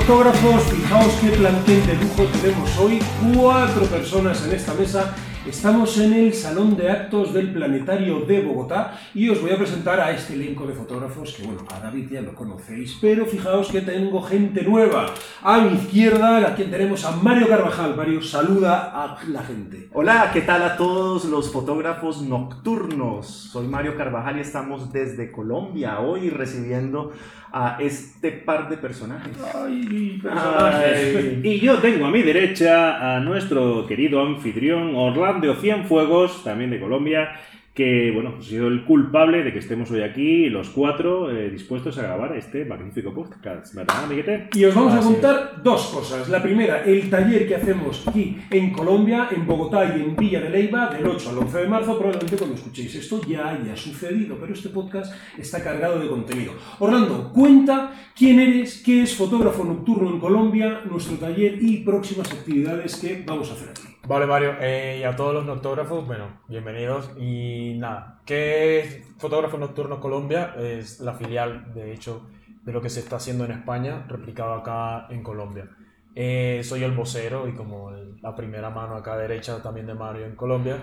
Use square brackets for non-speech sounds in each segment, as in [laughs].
noctógrafos, fijaos qué plantel de lujo tenemos hoy. Cuatro personas en esta mesa Estamos en el Salón de Actos del Planetario de Bogotá y os voy a presentar a este elenco de fotógrafos que, bueno, a David ya lo conocéis, pero fijaos que tengo gente nueva. A mi izquierda, a quien tenemos a Mario Carvajal. Mario, saluda a la gente. Hola, ¿qué tal a todos los fotógrafos nocturnos? Soy Mario Carvajal y estamos desde Colombia hoy recibiendo a este par de personajes. Ay, personajes. Y yo tengo a mi derecha a nuestro querido anfitrión Orlando Cienfuegos, también de Colombia, que bueno, pues ha sido el culpable de que estemos hoy aquí los cuatro eh, dispuestos a grabar este magnífico podcast, ¿verdad, amiguete? Y os vamos a contar dos cosas. La primera, el taller que hacemos aquí en Colombia, en Bogotá y en Villa de Leyva, del 8 al 11 de marzo. Probablemente cuando escuchéis esto ya haya sucedido, pero este podcast está cargado de contenido. Orlando, cuenta quién eres, qué es fotógrafo nocturno en Colombia, nuestro taller y próximas actividades que vamos a hacer aquí. Vale, Mario, eh, y a todos los noctógrafos, bueno, bienvenidos. Y nada, ¿qué es Fotógrafo Nocturno Colombia? Es la filial, de hecho, de lo que se está haciendo en España, replicado acá en Colombia. Eh, soy el vocero y como el- la primera mano acá derecha también de Mario en Colombia.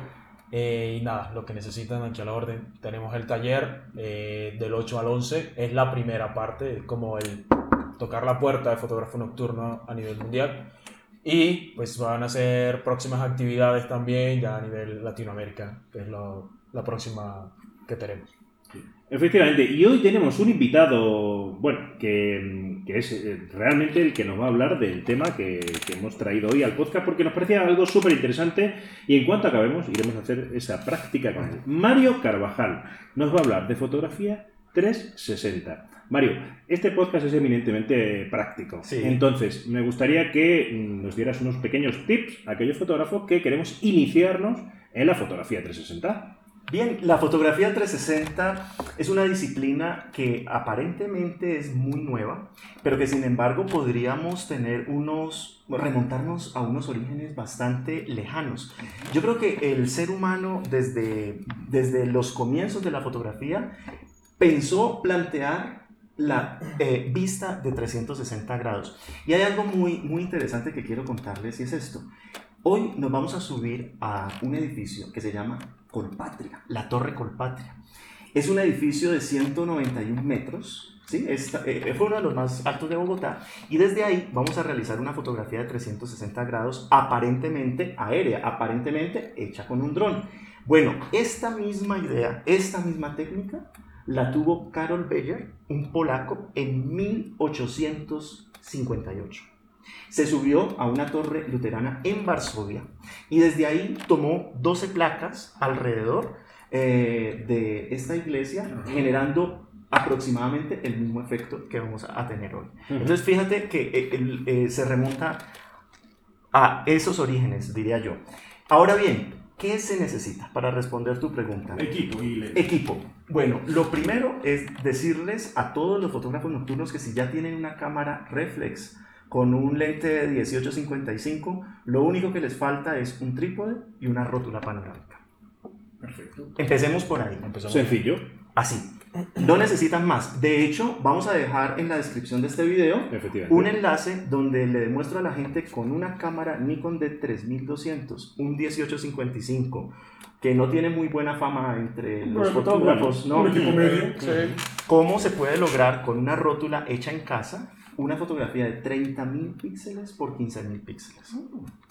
Eh, y nada, lo que necesitan aquí a la orden. Tenemos el taller eh, del 8 al 11, es la primera parte, es como el tocar la puerta de fotógrafo nocturno a nivel mundial. Y pues van a ser próximas actividades también ya a nivel Latinoamérica, que es lo- la próxima que tenemos. Efectivamente, y hoy tenemos un invitado, bueno, que, que es eh, realmente el que nos va a hablar del tema que, que hemos traído hoy al podcast, porque nos parecía algo súper interesante y en cuanto acabemos iremos a hacer esa práctica con él. Mario Carvajal nos va a hablar de fotografía 360. Mario, este podcast es eminentemente práctico. Sí. Entonces, me gustaría que mm, nos dieras unos pequeños tips a aquellos fotógrafos que queremos iniciarnos en la fotografía 360. Bien, la fotografía 360 es una disciplina que aparentemente es muy nueva, pero que sin embargo podríamos tener unos, remontarnos a unos orígenes bastante lejanos. Yo creo que el ser humano desde, desde los comienzos de la fotografía pensó plantear la eh, vista de 360 grados. Y hay algo muy, muy interesante que quiero contarles y es esto. Hoy nos vamos a subir a un edificio que se llama Colpatria, la Torre Colpatria. Es un edificio de 191 metros, ¿sí? Esta- eh, fue uno de los más altos de Bogotá y desde ahí vamos a realizar una fotografía de 360 grados aparentemente aérea, aparentemente hecha con un dron. Bueno, esta misma idea, esta misma técnica la tuvo Karol Beyer, un polaco, en 1858. Se subió a una torre luterana en Varsovia y desde ahí tomó 12 placas alrededor eh, de esta iglesia, generando aproximadamente el mismo efecto que vamos a tener hoy. Entonces fíjate que eh, eh, se remonta a esos orígenes, diría yo. Ahora bien, ¿qué se necesita para responder tu pregunta? Equipo y lente. Equipo. Bueno, lo primero es decirles a todos los fotógrafos nocturnos que si ya tienen una cámara reflex con un lente de 1855, lo único que les falta es un trípode y una rótula panorámica. Perfecto. Empecemos por ahí. Empezamos. Sencillo. Así. No necesitan más. De hecho, vamos a dejar en la descripción de este video un enlace donde le demuestro a la gente con una cámara Nikon de 3200, un 1855, que no tiene muy buena fama entre los Bueno, fotógrafos, ¿no? ¿Cómo se puede lograr con una rótula hecha en casa una fotografía de 30.000 píxeles por 15.000 píxeles?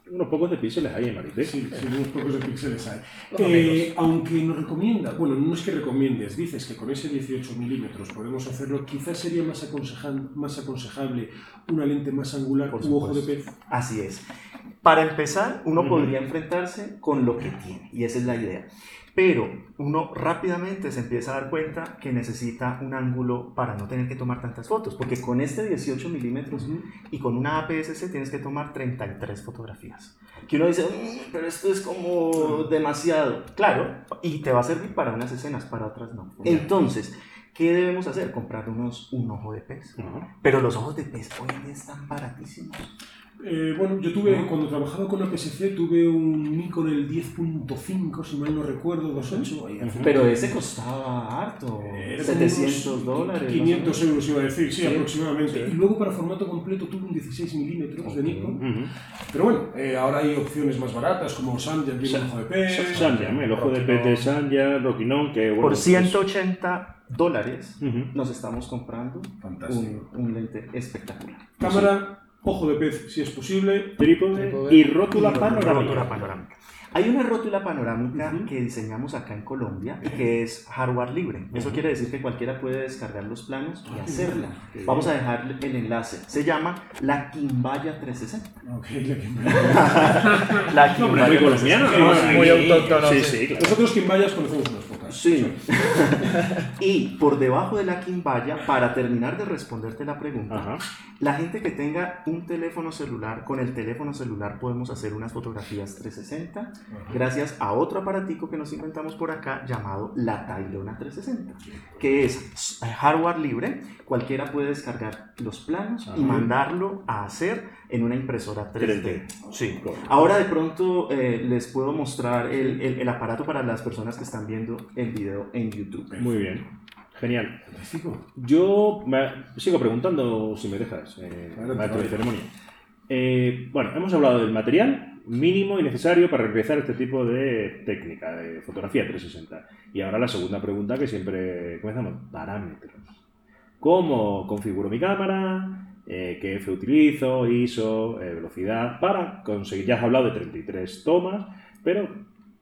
Unos pocos de píxeles ahí en Marité. Sí, sí, unos pocos de píxeles hay. Eh, aunque nos recomienda, bueno, no es que recomiendes, dices que con ese 18 milímetros podemos hacerlo, quizás sería más, aconsejan- más aconsejable una lente más angular Por u ojo de pez. Así es. Para empezar, uno Ujú. podría enfrentarse con lo que tiene, y esa es la idea. Pero uno rápidamente se empieza a dar cuenta que necesita un ángulo para no tener que tomar tantas fotos, porque con este 18 milímetros y con una APS-C tienes que tomar 33 fotografías. Que uno dice, "Mm, pero esto es como demasiado. Claro, y te va a servir para unas escenas, para otras no. Entonces, ¿Qué debemos hacer? Comprar unos, un ojo de pez. Pero los ojos de pez hoy en día están baratísimos. Eh, bueno, yo tuve, ¿No? cuando trabajaba con APS-C, tuve un Nikon el 10.5, si mal no recuerdo, 2.8. ahí hace- Pero ese costaba harto. Como 700 unos dólares. 500 más o menos. euros iba a decir, sí, Sí, aproximadamente. sí. Y luego para formato completo tuve un 16 milímetros de Ok. Nikon. Ujú. Pero bueno, eh, ahora hay opciones más baratas como tiene un ojo de pez. Sanjam, el ojo de pez de Sanjam, Roquinón, que bueno, Por pues- 180 dólares Ujú. nos estamos comprando un, un lente espectacular. Cámara, ojo de pez si es posible. Trípode y rótula panorámica. rótula panorámica. Hay una rótula panorámica que diseñamos acá en Colombia y que es hardware libre. Eso quiere decir que cualquiera puede descargar los planos y Ah, hacerla. Vamos a dejar el enlace. Se llama la Quimbaya 360. Ok, la que- [laughs] La Hombre, muy colombiano, Sí, ¿no? sí, muy autóctono, Sí, sí. claro. Nosotros quien vayas conocemos pocas. Sí. y por debajo de la quimbaya, para terminar de responderte la pregunta, Ajá. la gente que tenga un teléfono celular, con el teléfono celular podemos hacer unas fotografías 360 gracias a otro aparatico que nos inventamos por acá llamado la Tailona 360, que es hardware libre, cualquiera puede descargar los planos y mandarlo a hacer en una impresora 3D. 3D. Sí. Ahora de pronto eh, les puedo mostrar el, el- el aparato para las personas que están viendo el video en YouTube. Muy bien. Genial. Yo me sigo preguntando si me dejas, eh, maestro de ceremonia. Eh, bueno, hemos hablado del material mínimo y necesario para realizar este tipo de técnica de fotografía 360. Y ahora la segunda pregunta que siempre comenzamos, parámetros. ¿Cómo configuro mi cámara? Eh, ¿Qué F utilizo? ISO, eh, velocidad, para conseguir, ya has hablado de 33 tomas, pero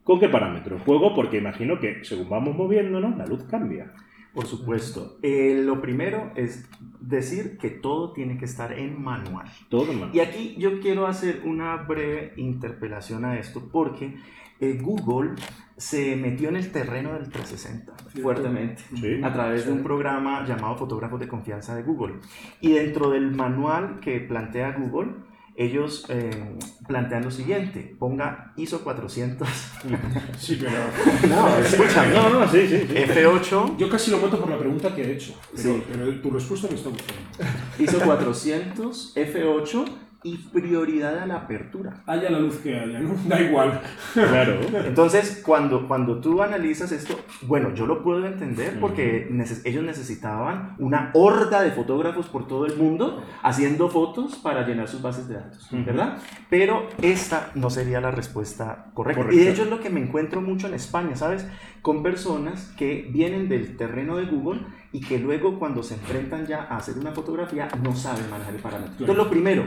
¿con qué parámetros juego? Porque imagino que según vamos moviéndonos, la luz cambia. Por supuesto. Eh, lo primero es decir que todo tiene que estar en manual. Todo en mano. Y aquí yo quiero hacer una breve interpelación a esto porque eh, Google se metió en el terreno del 360 fuertemente Sí. a través de un programa llamado Fotógrafos de Confianza de Google. Y dentro del manual que plantea Google, ellos eh, plantean lo siguiente, ponga ISO 400, [laughs] Sí, pero. no, [laughs] escúchame, No, no, sí, sí. sí. F8, Yo casi lo mato por la pregunta que he hecho. Pero, Sí. pero tu respuesta me está gustando. [laughs] ISO 400, F8 y prioridad a la apertura. Haya la luz que haya, ¿no? [laughs] Da igual. Claro. Entonces, cuando, cuando tú analizas esto, bueno, yo lo puedo entender porque neces- ellos necesitaban una horda de fotógrafos por todo el mundo haciendo fotos para llenar sus bases de datos. ¿verdad? Pero esta no sería la respuesta correcta. Correcta. Y de hecho es lo que me encuentro mucho en España, ¿sabes? Con personas que vienen del terreno de Google y que luego cuando se enfrentan ya a hacer una fotografía no saben manejar el parámetro. Entonces, lo primero,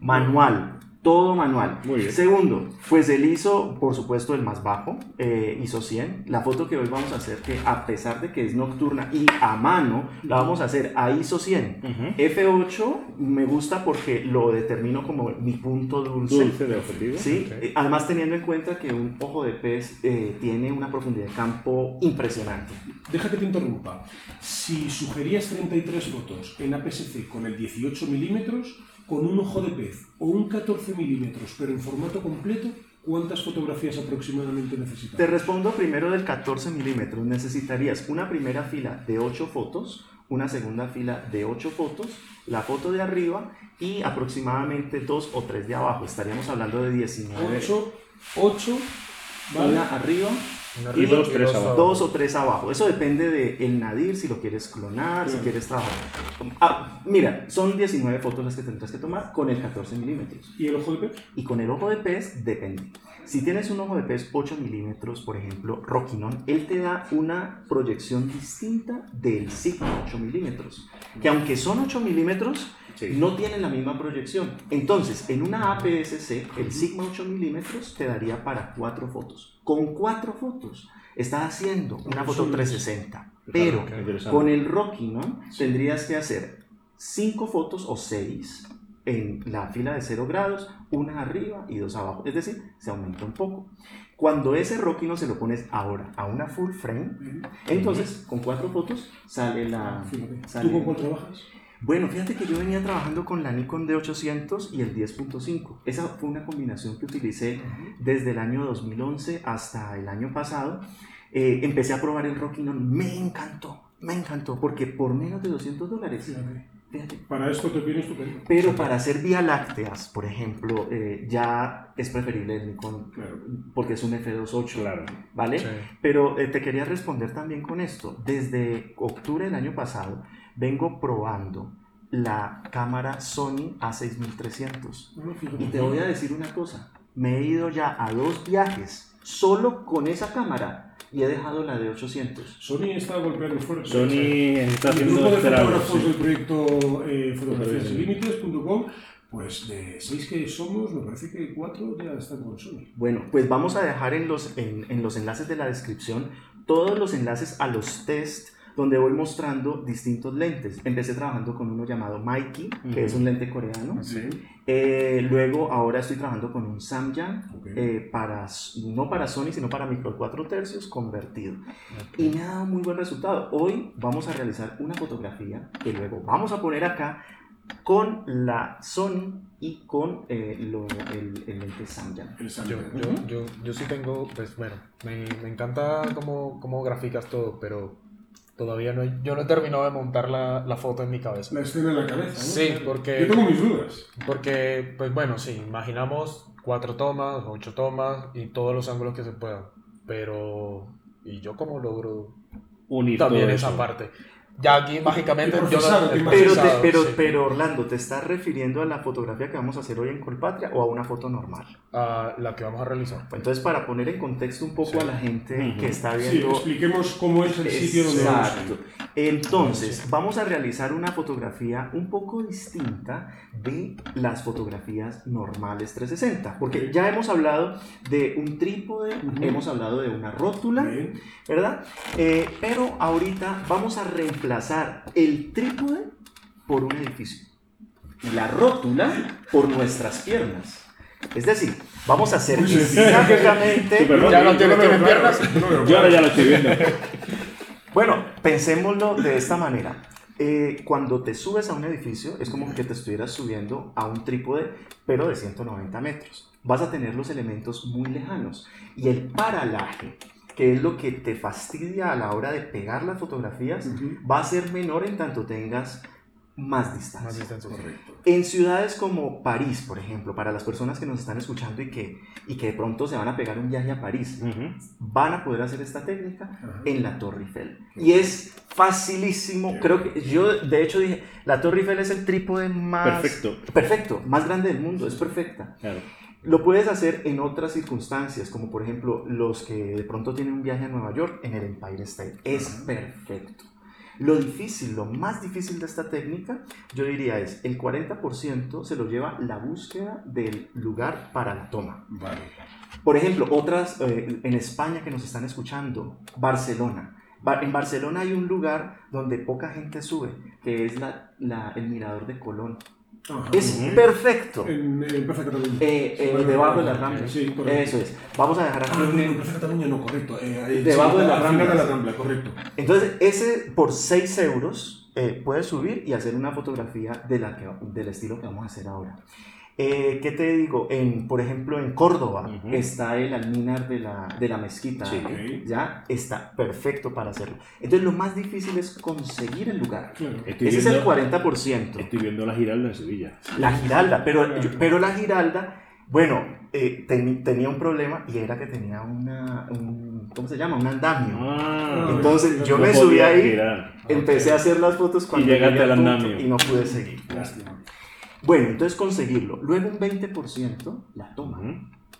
manual. Todo manual. Muy bien. Segundo, pues el ISO, por supuesto, el más bajo, eh, ISO 100. La foto que hoy vamos a hacer, que a pesar de que es nocturna y a mano, la vamos a hacer a ISO 100. Ujú. F8 me gusta porque lo determino como mi punto dulce. Dulce de objetivo. Sí, Ok. eh, además teniendo en cuenta que un ojo de pez eh, tiene una profundidad de campo impresionante. Deja que te interrumpa. Si sugerías 33 fotos en APS-C con el 18 milímetros, con un ojo de pez o un 14 milímetros, pero en formato completo, ¿cuántas fotografías aproximadamente necesitas? Te respondo primero del 14 milímetros. Necesitarías una primera fila de 8 fotos, una segunda fila de 8 fotos, la foto de arriba y aproximadamente 2 o 3 de abajo. Estaríamos hablando de 19. 8, 8, ¿vale? Una arriba, Y dos, tres abajo. dos o tres abajo. Eso depende del el nadir, si lo quieres clonar, si quieres trabajar. Ah, mira, son 19 fotos las que tendrás que tomar con el 14 milímetros. ¿Y el ojo de pez? Y con el ojo de pez depende. Si tienes un ojo de pez 8 milímetros, por ejemplo, Rockinon, él te da una proyección distinta del Sigma 8 milímetros. Que aunque son 8 milímetros, Sí. no tienen la misma proyección. Entonces, en una APS-C, el Sigma 8 milímetros te daría para 4 fotos. Con 4 fotos estás haciendo una foto 360. Pero con el Rockinon tendrías que hacer 5 fotos o 6 en la fila de 0 grados, una arriba y dos abajo. Es decir, se aumenta un poco. Cuando ese Rockinon se lo pones ahora a una full frame, entonces con 4 fotos sale la... Sale- ¿Tú con cuál trabajas? Bueno, fíjate que yo venía trabajando con la Nikon D800 y el 10.5. Esa fue una combinación que utilicé desde el año 2011 hasta el año pasado. Eh, empecé a probar el Rockinon, me encantó. Me encantó porque por menos de 200 dólares. Para esto te viene estupendo. Pero para hacer vía lácteas, por ejemplo, eh, ya es preferible el Nikon Claro. porque es un F28, Claro. ¿vale? Sí. Pero eh, te quería responder también con esto. Desde octubre del año pasado vengo probando la cámara Sony A6300. No, fíjate. Y te voy a decir una cosa. Me he ido ya a dos viajes solo con esa cámara y he dejado la de 800. Sony está golpeando fuerte. Sony está El haciendo grupo de fotógrafos sí. del proyecto eh, Fotografías fotografiaslimites.com, pues de seis que somos, me parece que cuatro ya están con Sony. Bueno, pues vamos a dejar en los, en, en los enlaces de la descripción todos los enlaces a los test donde voy mostrando distintos lentes. Empecé trabajando con uno llamado Mikey, que es un lente coreano. Sí. Eh, luego, ahora estoy trabajando con un Samyang, Ok. eh, para, no para Sony, sino para micro 4 tercios convertido. Y me ha dado muy buen resultado. Hoy vamos a realizar una fotografía que luego vamos a poner acá con la Sony y con eh, lo- el, el lente Samyang. El Yo, Samyang. yo, Ujú. yo, yo sí tengo, pues bueno, me, me encanta cómo, cómo graficas todo, pero todavía no he, yo no he terminado de montar la, la foto en mi cabeza. La escena en la cabeza, ¿no? Sí, porque- Yo tengo mis dudas. Porque, pues bueno, sí, imaginamos cuatro tomas, ocho tomas y todos los ángulos que se puedan, pero ¿y yo cómo logro Unir también todo esa eso. parte? Ya aquí mágicamente yo no, Pero, te- pero, sí. pero Orlando, ¿te estás refiriendo a la fotografía que vamos a hacer hoy en Colpatria o a una foto normal? a la que vamos a realizar. Pues Entonces, para poner en contexto un poco Sí. a la gente Ujú. que está Sí, viendo expliquemos cómo es el sitio donde vamos. Exacto. Entonces, vamos a realizar una fotografía un poco distinta de las fotografías normales 360, porque ya hemos hablado de un trípode, Ujú. hemos hablado de una rótula, Bien. ¿verdad? Eh, pero ahorita vamos a reemplazar el trípode por un edificio y la rótula por nuestras piernas. Es decir, vamos a hacer Súper [laughs] Ya no Yo tiene- lo veo tiene claro, piernas. yo lo veo Yo claro. ahora ya lo estoy viendo. Bueno, pensémoslo de esta manera. Eh, cuando te subes a un edificio es como que te estuvieras subiendo a un trípode, pero de 190 metros. Vas a tener los elementos muy lejanos. Y el paralaje, que es lo que te fastidia a la hora de pegar las fotografías, va a ser menor en tanto tengas más distancia. Más distancia. Correcto. En ciudades como París, por ejemplo, para las personas que nos están escuchando y que, y que de pronto se van a pegar un viaje a París, Ujú. van a poder hacer esta técnica en la Torre Eiffel. Y es facilísimo. Creo que yo, de hecho, dije, la Torre Eiffel es el trípode más... Perfecto. Perfecto, más grande del mundo, es perfecta. Claro. Lo puedes hacer en otras circunstancias, como por ejemplo los que de pronto tienen un viaje a Nueva York en el Empire State. Es perfecto. Lo difícil, lo más difícil de esta técnica, yo diría es el 40% se lo lleva la búsqueda del lugar para la toma. Vale. Por ejemplo, otras eh, en España que nos están escuchando, Barcelona. Ba- En Barcelona hay un lugar donde poca gente sube, que es la, la- el mirador de Colón. Ajá. Es Ujú. perfecto. En, en Cataluña. Eh, eh, Bueno, debajo de bueno, las Ramblas. Sí, correcto. Eso es. Vamos a dejar Ah, aquí no, en Cataluña no, correcto. Eh, eh, Debajo sí, de al final de la Rambla, correcto. Entonces, ese por 6 euros eh, puedes subir y hacer una fotografía de la que, del estilo que vamos a hacer ahora. Eh, ¿Qué te digo? En, por ejemplo, en Córdoba Ujú. está el alminar de la, de la mezquita. Sí. Ya está perfecto para hacerlo. Entonces, lo más difícil es conseguir el lugar. Claro. Ese es el viendo, 40%. estoy viendo la Giralda en Sevilla. La Giralda, pero, yo- pero la Giralda, bueno, eh, teni- tenía un problema y era que tenía una, un, ¿cómo se llama? Un andamio. Ah, Entonces yo me subí ahí, girar. empecé a hacer las fotos cuando llegaste llegué al andamio. y no pude seguir. Lástima. Bueno, entonces conseguirlo. Luego un 20% la toma, Ujú.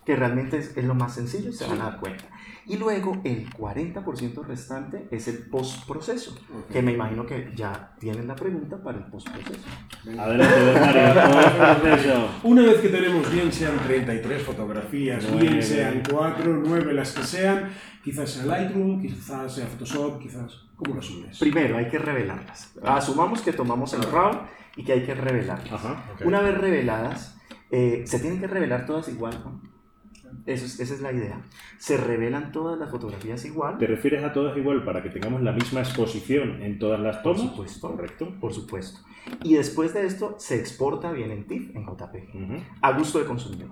que realmente es, es lo más sencillo y se van a dar cuenta. Y luego el 40% restante es el postproceso, Ok. que me imagino que ya tienen la pregunta para el postproceso. Adelante. Una vez que tenemos bien sean 33 fotografías, Nueve. bien sean 4, 9, las que sean, quizás sea Lightroom, quizás sea Photoshop, quizás... ¿Cómo lo subes? Primero hay que revelarlas. Asumamos que tomamos el RAW y que hay que revelarlas. Ajá. Una vez reveladas, eh, se tienen que revelar todas igual. ¿no? Eso es- esa es la idea. Se revelan todas las fotografías igual. ¿Te refieres a todas igual para que tengamos la misma exposición en todas las Por tomas? supuesto. Correcto. Por supuesto. Y después de esto se exporta bien en TIFF, en JPG, a gusto del consumidor.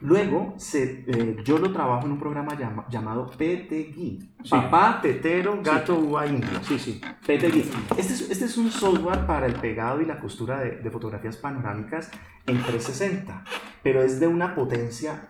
Luego, se, eh, yo lo trabajo en un programa llama- llamado PTGui. Sí. Papá, tetero, gato, uva, indio. Sí, sí. PTGui. Este es, este es un software para el pegado y la costura de, de fotografías panorámicas en 360, pero es de una potencia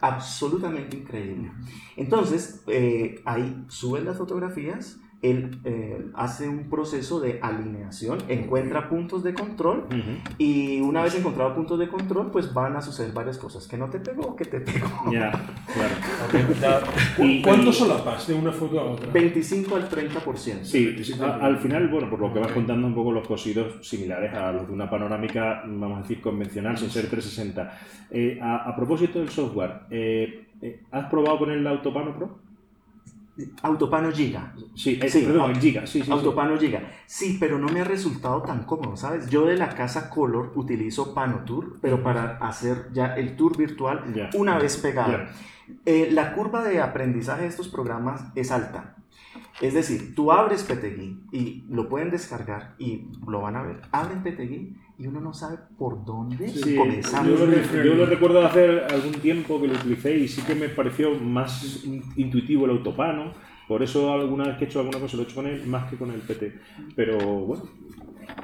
absolutamente increíble. Entonces, eh, ahí suben las fotografías, él eh, hace un proceso de alineación, encuentra puntos de control Ujú. y una vez encontrado puntos de control, pues van a suceder varias cosas. Que no te pegó, que te pegó. Ya, claro. Ok, ya- Y- ¿Cuánto y- solapas de una foto a otra? 25 al 30%. Sí, sí, a- al final, bueno, por lo que vas contando un poco los cosidos similares a los de una panorámica, vamos a decir, convencional, sin ser 360. Eh, a, a propósito del software, eh, eh, ¿has probado con el Autopano Pro? Autopano Giga. Sí, eh, Sí, perdón, el Giga, sí, sí. sí. Autopano Giga. Sí, pero no me ha resultado tan cómodo, ¿sabes? Yo de la casa Color utilizo Panotour, pero para hacer ya el tour virtual una vez pegado. Eh, la curva de aprendizaje de estos programas es alta. Es decir, tú abres PTGui y lo pueden descargar y lo van a ver. Abren PTGui y uno no sabe por dónde Sí, comenzar. yo, lo, yo lo recuerdo hace algún tiempo que lo utilicé y sí que me pareció más in- intuitivo el autopano. Por eso alguna vez que he hecho alguna cosa lo he hecho con él más que con el PT. Pero bueno,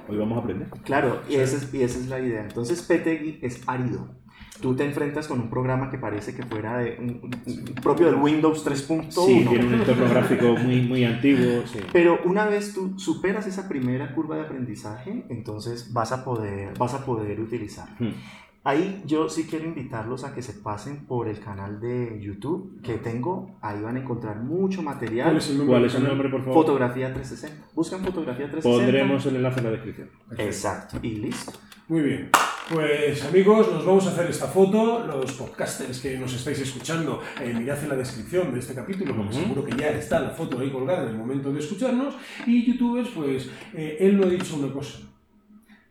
hoy vamos a aprender. Claro, y esa, es, y esa es la idea. Entonces, PTGui es árido. Tú te enfrentas con un programa que parece que fuera de un- un- propio del Windows 3.1. Sí, tiene un entorno gráfico muy, muy antiguo. Sí. Pero una vez tú superas esa primera curva de aprendizaje, entonces vas a poder, vas a poder utilizar. Hmm. Ahí yo sí quiero invitarlos a que se pasen por el canal de YouTube que tengo. Ahí van a encontrar mucho material. ¿Cuál es el nombre? ¿Cuál del es el nombre, por favor? Fotografía 360. Buscan fotografía 360. Pondremos el enlace en la descripción. Exacto. Y listo. Muy bien. Pues amigos, nos vamos a hacer esta foto. Los podcasters que nos estáis escuchando, eh, mirad en la descripción de este capítulo, porque seguro que ya está la foto ahí colgada en el momento de escucharnos. Y youtubers, pues eh, él no ha dicho una cosa.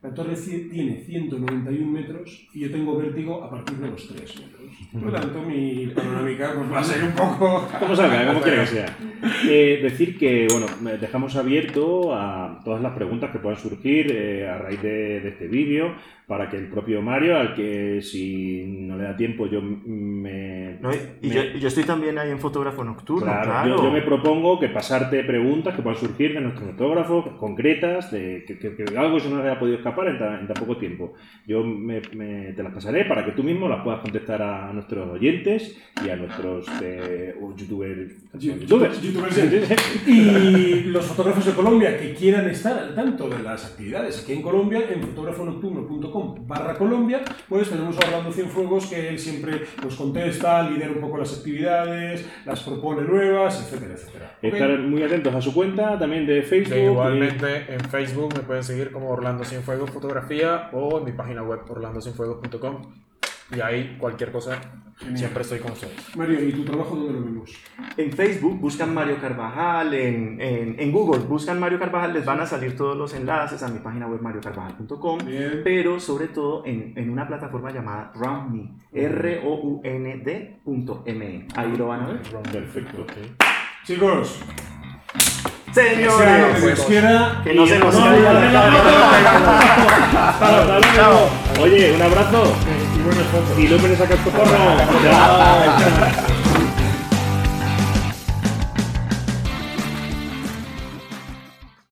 La torre tiene 191 metros y yo tengo vértigo a partir de los 3 metros. Por lo tanto, mi panorámica pues, va a ser un poco... Como salga, como quiera que sea. Eh, decir que, bueno, dejamos abierto a todas las preguntas que puedan surgir eh, a raíz de, de este vídeo para que el propio Mario, al que si no le da tiempo yo me... ¿No? Y, me- yo, y yo estoy también ahí en fotógrafo nocturno. Claro, Claro, Yo, yo me propongo que pasarte preguntas que puedan surgir de nuestros fotógrafos, concretas, de que, que- que algo se nos haya podido escapar en, tan- en tan poco tiempo. Yo me- me- te las pasaré para que tú mismo las puedas contestar a nuestros oyentes y a nuestros eh, youtubers. Youtubers, youtubers, sí. Y los fotógrafos de Colombia que quieran estar al tanto de las actividades aquí en Colombia, en fotógrafonocturno.com barra Colombia, pues tenemos a Orlando Cienfuegos que él siempre nos contesta, lidera un poco las actividades, las propone nuevas, etcétera, etcétera. Estar muy atentos a su cuenta también de Facebook. Que eh, igualmente en Facebook me pueden seguir como Orlando Cienfuegos Fotografía o en mi página web orlandocienfuegos.com y ahí cualquier cosa siempre estoy con ustedes. Mario, ¿y tu trabajo dónde lo vemos? En Facebook buscan Mario Carvajal, en, en, en Google buscan Mario Carvajal, les van a salir todos los enlaces a mi página web mariocarvajal.com, pero sobre todo en, en una plataforma llamada RoundMe, R-O-U-N-D.me. Ahí lo van a ver. Perfecto. Chicos, Señores, que Dios quiera. que no se nos No, caiga la luego. Oye, un abrazo Y buenas fotos. y no me sacar tu. Chao.